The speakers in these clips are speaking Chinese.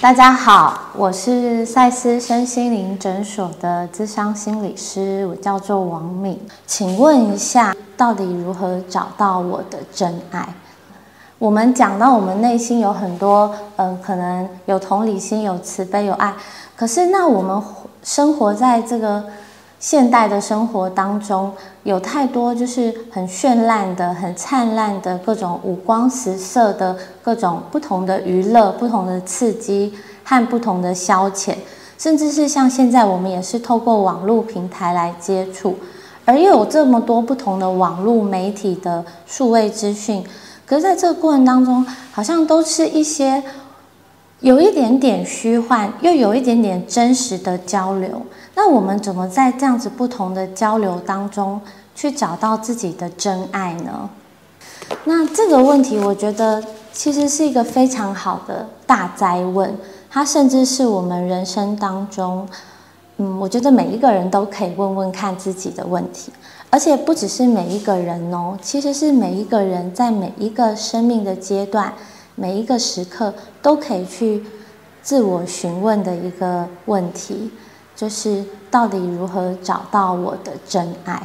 大家好，我是赛斯身心灵诊所的咨商心理师，我叫做王敏。请问一下，到底如何找到我的真爱？我们讲到我们内心有很多，嗯，可能有同理心、有慈悲、有爱。可是，那我们生活在这个现代的生活当中，有太多就是很绚烂的、很灿烂的各种五光十色的各种不同的娱乐、不同的刺激和不同的消遣，甚至是像现在我们也是透过网络平台来接触，而又有这么多不同的网络媒体的数位资讯。可是在这个过程当中，好像都是一些有一点点虚幻，又有一点点真实的交流。那我们怎么在这样子不同的交流当中，去找到自己的真爱呢？那这个问题，我觉得其实是一个非常好的大灾问，它甚至是我们人生当中，嗯，我觉得每一个人都可以问问看自己的问题。而且不只是每一个人哦，其实是每一个人在每一个生命的阶段、每一个时刻都可以去自我询问的一个问题，就是到底如何找到我的真爱？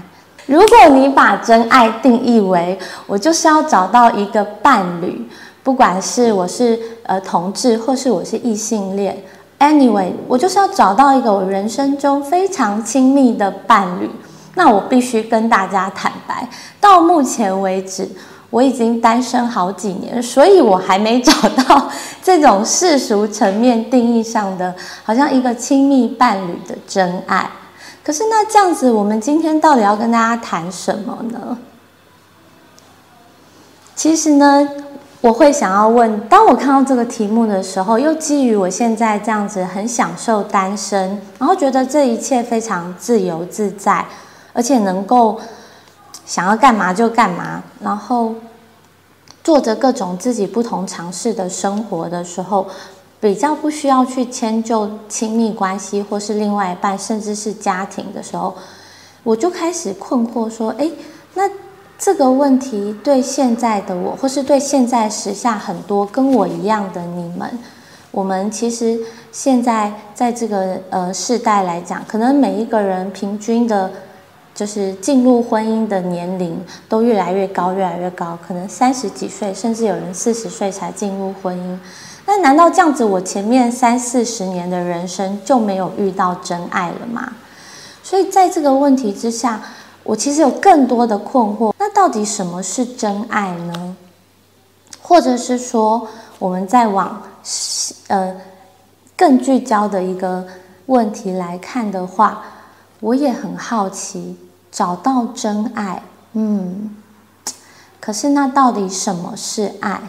如果你把真爱定义为我就是要找到一个伴侣，不管是我是呃同志或是我是异性恋，anyway，我就是要找到一个我人生中非常亲密的伴侣。那我必须跟大家坦白，到目前为止，我已经单身好几年，所以我还没找到这种世俗层面定义上的，好像一个亲密伴侣的真爱。可是那这样子，我们今天到底要跟大家谈什么呢？其实呢，我会想要问，当我看到这个题目的时候，又基于我现在这样子很享受单身，然后觉得这一切非常自由自在。而且能够想要干嘛就干嘛，然后做着各种自己不同尝试的生活的时候，比较不需要去迁就亲密关系或是另外一半，甚至是家庭的时候，我就开始困惑说：哎，那这个问题对现在的我，或是对现在时下很多跟我一样的你们，我们其实现在在这个呃世代来讲，可能每一个人平均的。就是进入婚姻的年龄都越来越高，越来越高，可能三十几岁，甚至有人四十岁才进入婚姻。那难道这样子，我前面三四十年的人生就没有遇到真爱了吗？所以在这个问题之下，我其实有更多的困惑。那到底什么是真爱呢？或者是说，我们再往呃更聚焦的一个问题来看的话？我也很好奇，找到真爱，嗯，可是那到底什么是爱？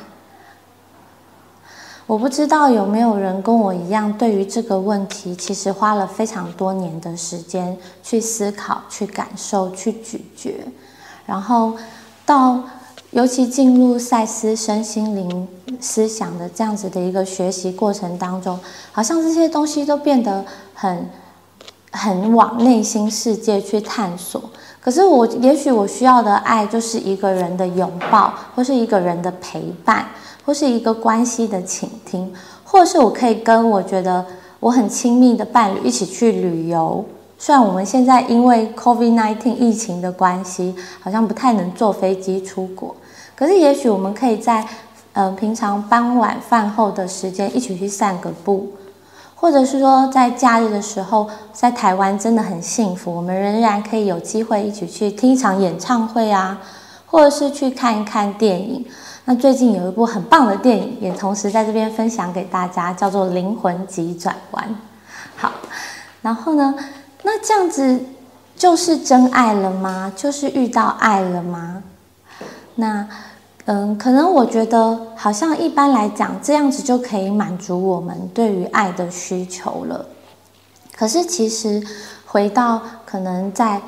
我不知道有没有人跟我一样，对于这个问题，其实花了非常多年的时间去思考、去感受、去咀嚼，然后到尤其进入赛斯身心灵思想的这样子的一个学习过程当中，好像这些东西都变得很。很往内心世界去探索，可是我也许我需要的爱就是一个人的拥抱，或是一个人的陪伴，或是一个关系的倾听，或是我可以跟我觉得我很亲密的伴侣一起去旅游。虽然我们现在因为 COVID-19 疫情的关系，好像不太能坐飞机出国，可是也许我们可以在呃平常傍晚饭后的时间一起去散个步。或者是说，在假日的时候，在台湾真的很幸福，我们仍然可以有机会一起去听一场演唱会啊，或者是去看一看电影。那最近有一部很棒的电影，也同时在这边分享给大家，叫做《灵魂急转弯》。好，然后呢，那这样子就是真爱了吗？就是遇到爱了吗？那？嗯，可能我觉得好像一般来讲这样子就可以满足我们对于爱的需求了。可是其实回到可能在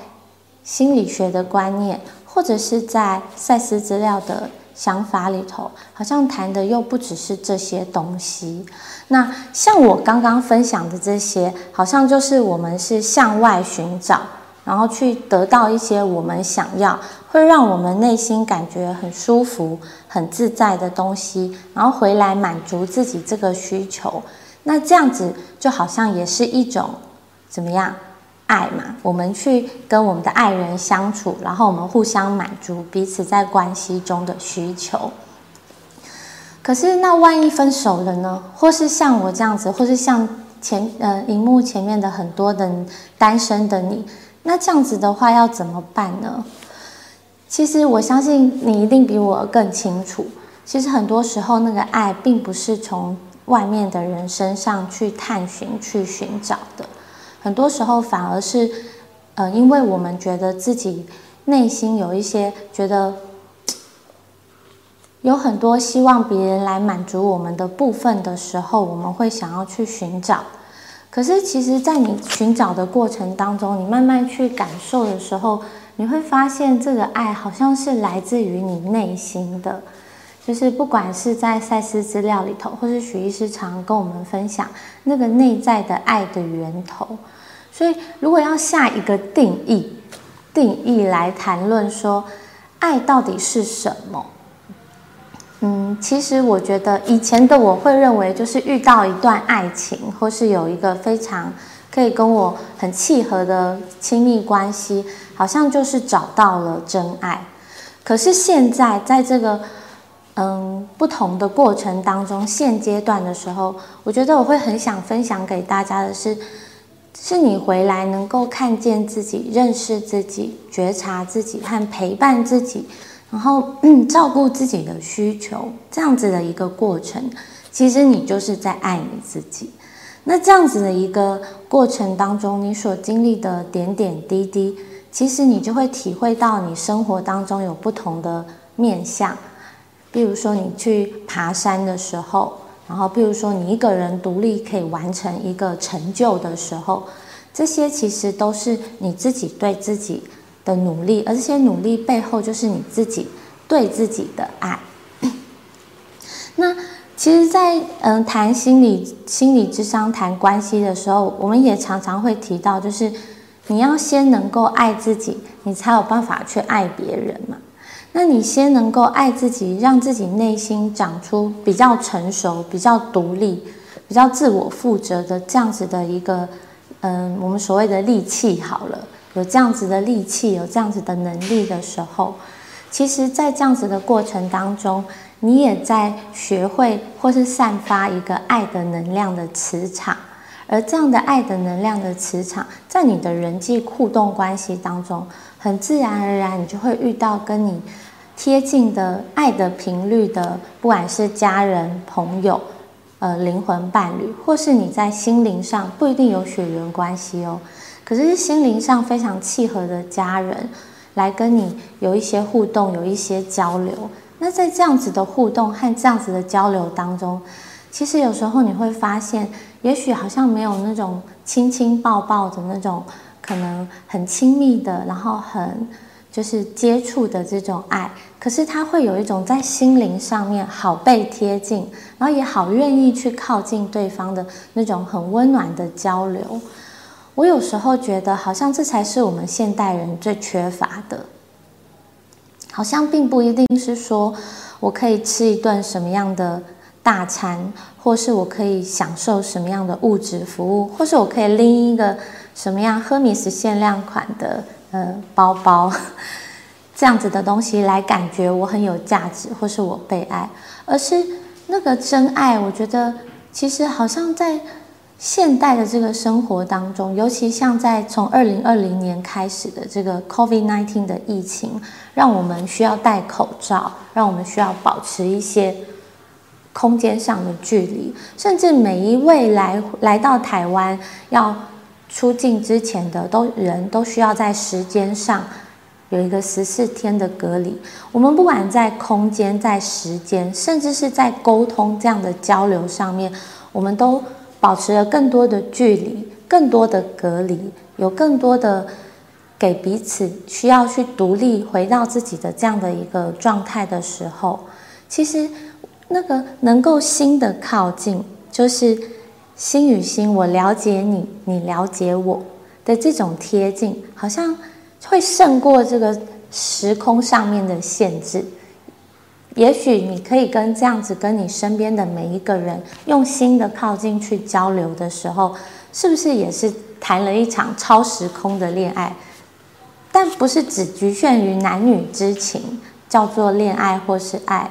心理学的观念，或者是在赛斯资料的想法里头，好像谈的又不只是这些东西。那像我刚刚分享的这些，好像就是我们是向外寻找。然后去得到一些我们想要，会让我们内心感觉很舒服、很自在的东西，然后回来满足自己这个需求。那这样子就好像也是一种怎么样爱嘛？我们去跟我们的爱人相处，然后我们互相满足彼此在关系中的需求。可是那万一分手了呢？或是像我这样子，或是像前呃荧幕前面的很多的单身的你，那这样子的话要怎么办呢？其实我相信你一定比我更清楚。其实很多时候，那个爱并不是从外面的人身上去探寻、去寻找的。很多时候，反而是，呃，因为我们觉得自己内心有一些觉得有很多希望别人来满足我们的部分的时候，我们会想要去寻找。可是，其实，在你寻找的过程当中，你慢慢去感受的时候，你会发现，这个爱好像是来自于你内心的，就是不管是在赛斯资料里头，或是许医师常跟我们分享那个内在的爱的源头。所以，如果要下一个定义，定义来谈论说爱到底是什么，嗯，其实我觉得以前的我会认为，就是遇到一段爱情，或是有一个非常可以跟我很契合的亲密关系。好像就是找到了真爱，可是现在在这个嗯不同的过程当中，现阶段的时候，我觉得我会很想分享给大家的是，是你回来能够看见自己、认识自己、觉察自己和陪伴自己，然后 照顾自己的需求，这样子的一个过程，其实你就是在爱你自己。那这样子的一个过程当中，你所经历的点点滴滴。其实你就会体会到，你生活当中有不同的面相，比如说你去爬山的时候，然后比如说你一个人独立可以完成一个成就的时候，这些其实都是你自己对自己的努力，而这些努力背后就是你自己对自己的爱。那其实，在嗯谈心理、心理智商、谈关系的时候，我们也常常会提到，就是。你要先能够爱自己，你才有办法去爱别人嘛。那你先能够爱自己，让自己内心长出比较成熟、比较独立、比较自我负责的这样子的一个，嗯，我们所谓的力气好了，有这样子的力气，有这样子的能力的时候，其实，在这样子的过程当中，你也在学会或是散发一个爱的能量的磁场。而这样的爱的能量的磁场，在你的人际互动关系当中，很自然而然，你就会遇到跟你贴近的爱的频率的，不管是家人、朋友、呃灵魂伴侣，或是你在心灵上不一定有血缘关系哦，可是心灵上非常契合的家人，来跟你有一些互动，有一些交流。那在这样子的互动和这样子的交流当中，其实有时候你会发现。也许好像没有那种亲亲抱抱的那种，可能很亲密的，然后很就是接触的这种爱，可是他会有一种在心灵上面好被贴近，然后也好愿意去靠近对方的那种很温暖的交流。我有时候觉得，好像这才是我们现代人最缺乏的。好像并不一定是说我可以吃一顿什么样的。大餐，或是我可以享受什么样的物质服务，或是我可以拎一个什么样 Hermes 限量款的呃包包，这样子的东西来感觉我很有价值，或是我被爱，而是那个真爱。我觉得其实好像在现代的这个生活当中，尤其像在从二零二零年开始的这个 COVID-19 的疫情，让我们需要戴口罩，让我们需要保持一些。空间上的距离，甚至每一位来来到台湾要出境之前的都人都需要在时间上有一个十四天的隔离。我们不管在空间、在时间，甚至是在沟通这样的交流上面，我们都保持了更多的距离、更多的隔离，有更多的给彼此需要去独立回到自己的这样的一个状态的时候，其实。那个能够心的靠近，就是心与心，我了解你，你了解我的这种贴近，好像会胜过这个时空上面的限制。也许你可以跟这样子跟你身边的每一个人用心的靠近去交流的时候，是不是也是谈了一场超时空的恋爱？但不是只局限于男女之情，叫做恋爱或是爱，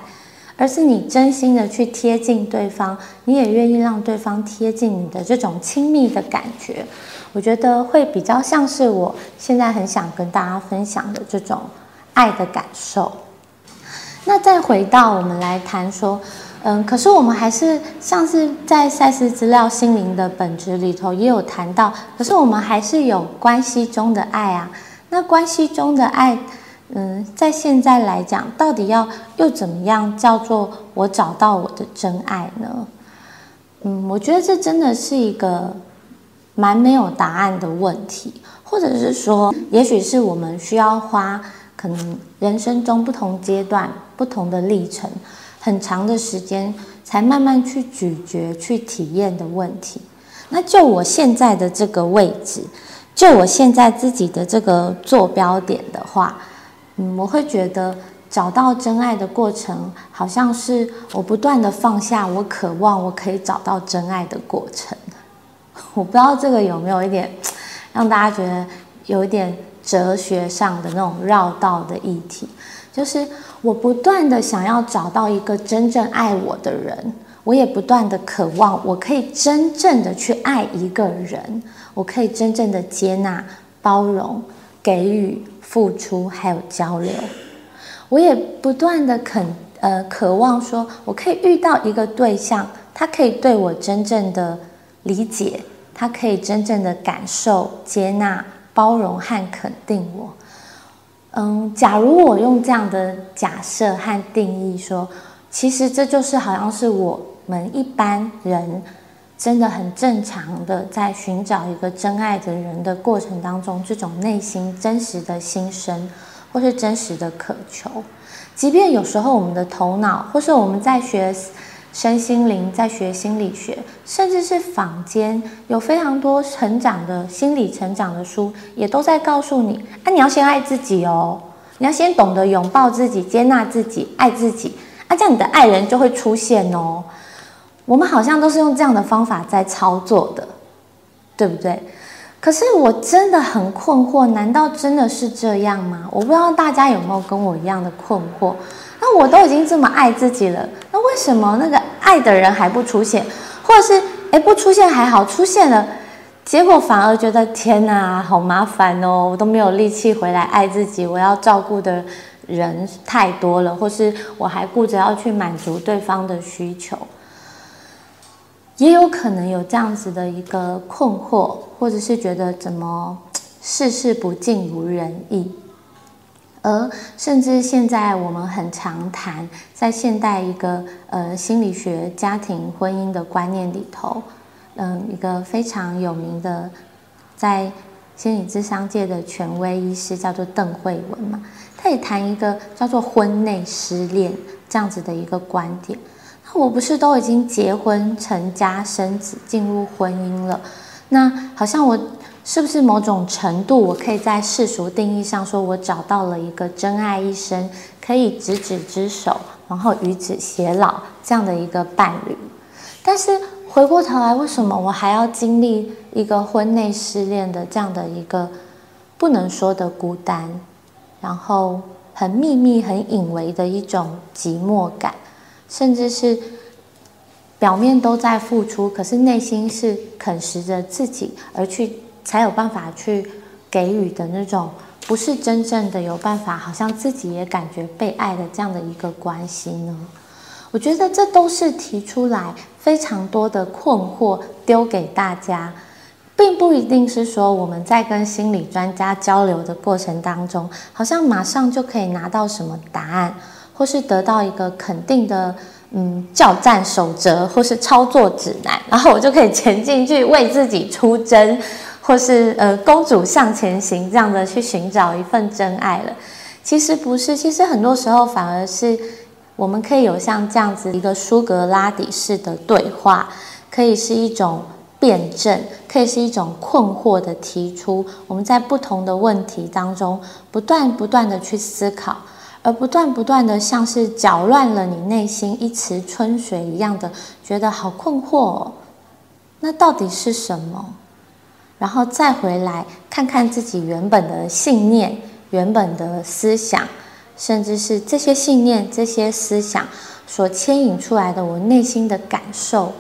而是你真心的去贴近对方，你也愿意让对方贴近你的这种亲密的感觉，我觉得会比较像是我现在很想跟大家分享的这种爱的感受。那再回到我们来谈说，嗯，可是我们还是像是在赛斯资料心灵的本质里头也有谈到，可是我们还是有关系中的爱啊。那关系中的爱，嗯，在现在来讲，到底要又怎么样叫做我找到我的真爱呢？嗯，我觉得这真的是一个蛮没有答案的问题，或者是说，也许是我们需要花。可能人生中不同阶段、不同的历程，很长的时间才慢慢去咀嚼、去体验的问题。那就我现在的这个位置，就我现在自己的这个坐标点的话，嗯，我会觉得找到真爱的过程，好像是我不断的放下我渴望我可以找到真爱的过程。我不知道这个有没有一点让大家觉得有一点。哲学上的那种绕道的议题，就是我不断的想要找到一个真正爱我的人，我也不断的渴望我可以真正的去爱一个人，我可以真正的接纳、包容、给予、付出，还有交流。我也不断的肯呃渴望说，我可以遇到一个对象，他可以对我真正的理解，他可以真正的感受、接纳。包容和肯定我，嗯，假如我用这样的假设和定义说，其实这就是好像是我们一般人真的很正常的在寻找一个真爱的人的过程当中，这种内心真实的心声或是真实的渴求，即便有时候我们的头脑或是我们在学。身心灵在学心理学，甚至是坊间有非常多成长的心理成长的书，也都在告诉你：啊，你要先爱自己哦，你要先懂得拥抱自己、接纳自己、爱自己，啊，这样你的爱人就会出现哦。我们好像都是用这样的方法在操作的，对不对？可是我真的很困惑，难道真的是这样吗？我不知道大家有没有跟我一样的困惑。那我都已经这么爱自己了，那为什么那个爱的人还不出现，或者是哎不出现还好，出现了，结果反而觉得天哪，好麻烦哦，我都没有力气回来爱自己，我要照顾的人太多了，或是我还顾着要去满足对方的需求，也有可能有这样子的一个困惑，或者是觉得怎么事事不尽如人意。而甚至现在我们很常谈，在现代一个呃心理学、家庭、婚姻的观念里头，嗯，一个非常有名的在心理智商界的权威医师叫做邓慧文嘛，他也谈一个叫做婚内失恋这样子的一个观点。那我不是都已经结婚成家生子进入婚姻了，那好像我。是不是某种程度，我可以在世俗定义上说，我找到了一个真爱一生，可以执子之手，然后与子偕老这样的一个伴侣？但是回过头来，为什么我还要经历一个婚内失恋的这样的一个不能说的孤单，然后很秘密、很隐微的一种寂寞感，甚至是表面都在付出，可是内心是啃食着自己而去。才有办法去给予的那种，不是真正的有办法，好像自己也感觉被爱的这样的一个关系呢？我觉得这都是提出来非常多的困惑，丢给大家，并不一定是说我们在跟心理专家交流的过程当中，好像马上就可以拿到什么答案，或是得到一个肯定的嗯教战守则，或是操作指南，然后我就可以前进去为自己出征。或是呃，公主向前行这样的去寻找一份真爱了，其实不是，其实很多时候反而是我们可以有像这样子一个苏格拉底式的对话，可以是一种辩证，可以是一种困惑的提出。我们在不同的问题当中不断不断的去思考，而不断不断的像是搅乱了你内心一池春水一样的，觉得好困惑哦。那到底是什么？然后再回来看看自己原本的信念、原本的思想，甚至是这些信念、这些思想所牵引出来的我内心的感受，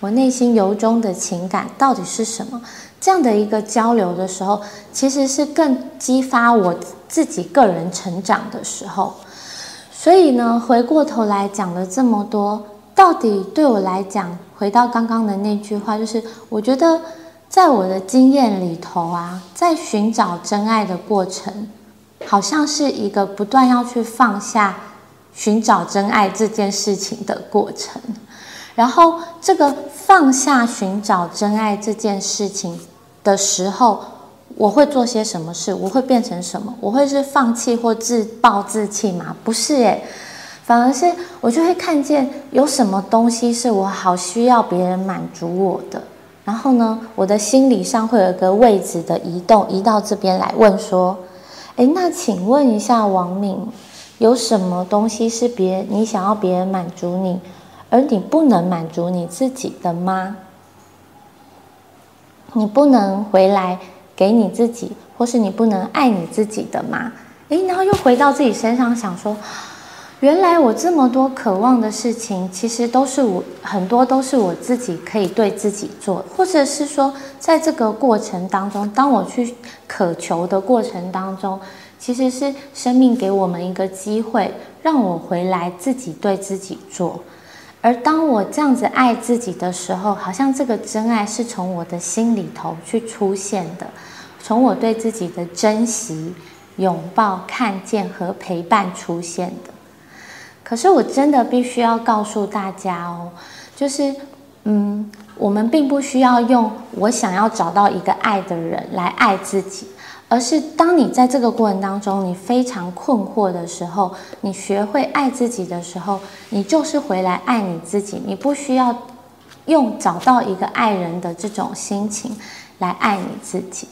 我内心由衷的情感到底是什么？这样的一个交流的时候，其实是更激发我自己个人成长的时候。所以呢，回过头来讲了这么多，到底对我来讲，回到刚刚的那句话，就是我觉得。在我的经验里头啊，在寻找真爱的过程，好像是一个不断要去放下寻找真爱这件事情的过程。然后，这个放下寻找真爱这件事情的时候，我会做些什么事？我会变成什么？我会是放弃或自暴自弃吗？不是诶，反而是我就会看见有什么东西是我好需要别人满足我的。然后呢，我的心理上会有一个位置的移动，移到这边来问说：“哎，那请问一下王敏，有什么东西是别你想要别人满足你，而你不能满足你自己的吗？你不能回来给你自己，或是你不能爱你自己的吗？”哎，然后又回到自己身上想说。原来我这么多渴望的事情，其实都是我很多都是我自己可以对自己做，或者是说，在这个过程当中，当我去渴求的过程当中，其实是生命给我们一个机会，让我回来自己对自己做。而当我这样子爱自己的时候，好像这个真爱是从我的心里头去出现的，从我对自己的珍惜、拥抱、看见和陪伴出现的。可是我真的必须要告诉大家哦，就是，嗯，我们并不需要用我想要找到一个爱的人来爱自己，而是当你在这个过程当中，你非常困惑的时候，你学会爱自己的时候，你就是回来爱你自己，你不需要用找到一个爱人的这种心情来爱你自己。